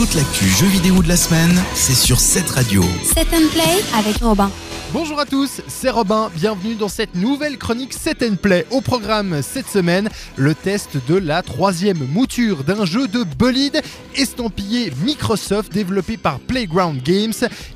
Toute l'actu jeux vidéo de la semaine, c'est sur cette radio. Set and Play avec Robin. Bonjour à tous, c'est Robin, bienvenue dans cette nouvelle chronique Set and Play. Au programme cette semaine, le test de la troisième mouture d'un jeu de bolide estampillé Microsoft développé par Playground Games.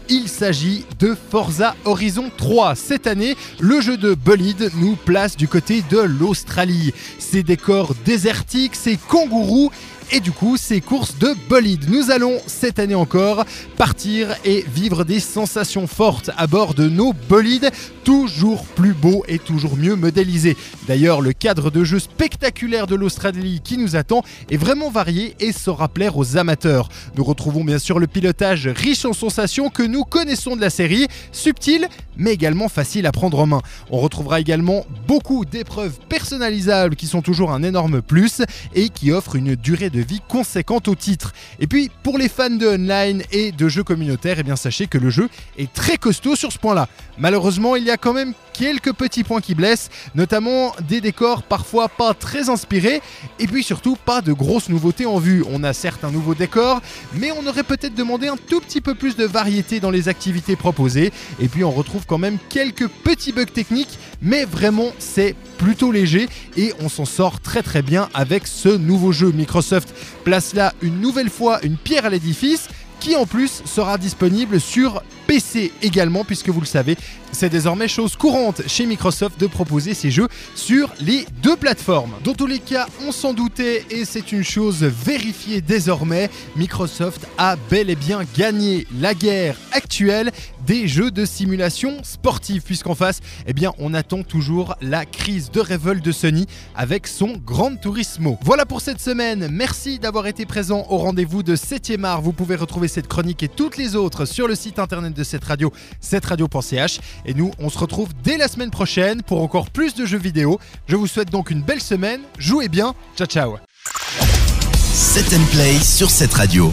Il s'agit de Forza Horizon 3. Cette année, le jeu de bolide nous place du côté de l'Australie. Ses décors désertiques, ses kangourous et du coup ces courses de bolide. Nous allons cette année encore partir et vivre des sensations fortes à bord de nos bolides, toujours plus beaux et toujours mieux modélisés. D'ailleurs, le cadre de jeu spectaculaire de l'Australie qui nous attend est vraiment varié et saura plaire aux amateurs. Nous retrouvons bien sûr le pilotage riche en sensations que nous connaissons de la série, subtil mais également facile à prendre en main. On retrouvera également beaucoup d'épreuves personnalisables qui sont toujours un énorme plus et qui offrent une durée de vie conséquente au titre. Et puis pour les fans de online et de jeux communautaires, eh bien sachez que le jeu est très costaud sur ce point-là. Malheureusement, il y a quand même quelques petits points qui blessent, notamment des décors parfois pas très inspirés, et puis surtout pas de grosses nouveautés en vue. On a certes un nouveau décor, mais on aurait peut-être demandé un tout petit peu plus de variété dans les activités proposées, et puis on retrouve quand même quelques petits bugs techniques, mais vraiment c'est plutôt léger, et on s'en sort très très bien avec ce nouveau jeu. Microsoft place là une nouvelle fois une pierre à l'édifice, qui en plus sera disponible sur PC également, puisque vous le savez, c'est désormais chose courante chez Microsoft de proposer ces jeux sur les deux plateformes. Dans tous les cas, on s'en doutait et c'est une chose vérifiée désormais, Microsoft a bel et bien gagné la guerre actuelle des jeux de simulation sportive, puisqu'en face, eh bien, on attend toujours la crise de révolte de Sony avec son Grand Turismo. Voilà pour cette semaine, merci d'avoir été présent au rendez-vous de 7e art. Vous pouvez retrouver cette chronique et toutes les autres sur le site internet de cette radio, cetteradio.ch. Et nous, on se retrouve dès la semaine prochaine pour encore plus de jeux vidéo. Je vous souhaite donc une belle semaine. Jouez bien. Ciao, ciao. Set and Play sur cette radio.